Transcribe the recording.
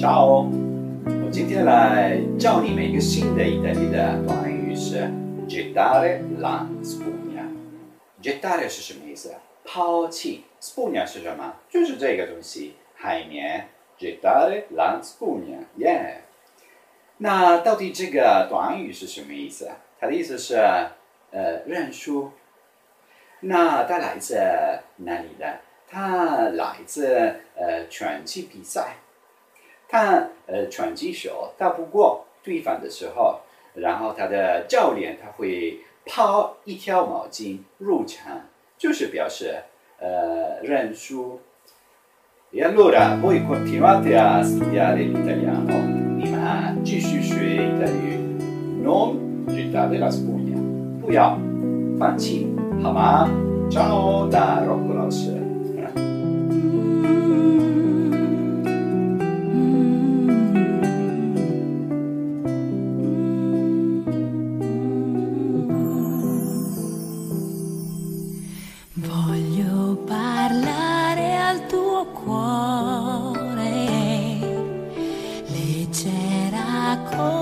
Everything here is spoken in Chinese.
找我今天来教你们一个新的意大利的短语是 gettare la spugna。gettare 是什么意思？抛弃。spugna 是什么？就是这个东西，海绵。gettare la spugna, yeah.。那到底这个短语是什么意思？它的意思是呃认输。那它来自哪里的？它来自呃拳击比赛。他呃拳击手打不过对方的时候，然后他的教练他会抛一条毛巾入场，就是表示呃认输。E allora voi continuate a studiare l'italiano, 你们继续学意大利语，non gettate la spugna，不要放弃，好吗？Ciao da Rocco 老师。Voglio parlare al tuo cuore, leggera cosa.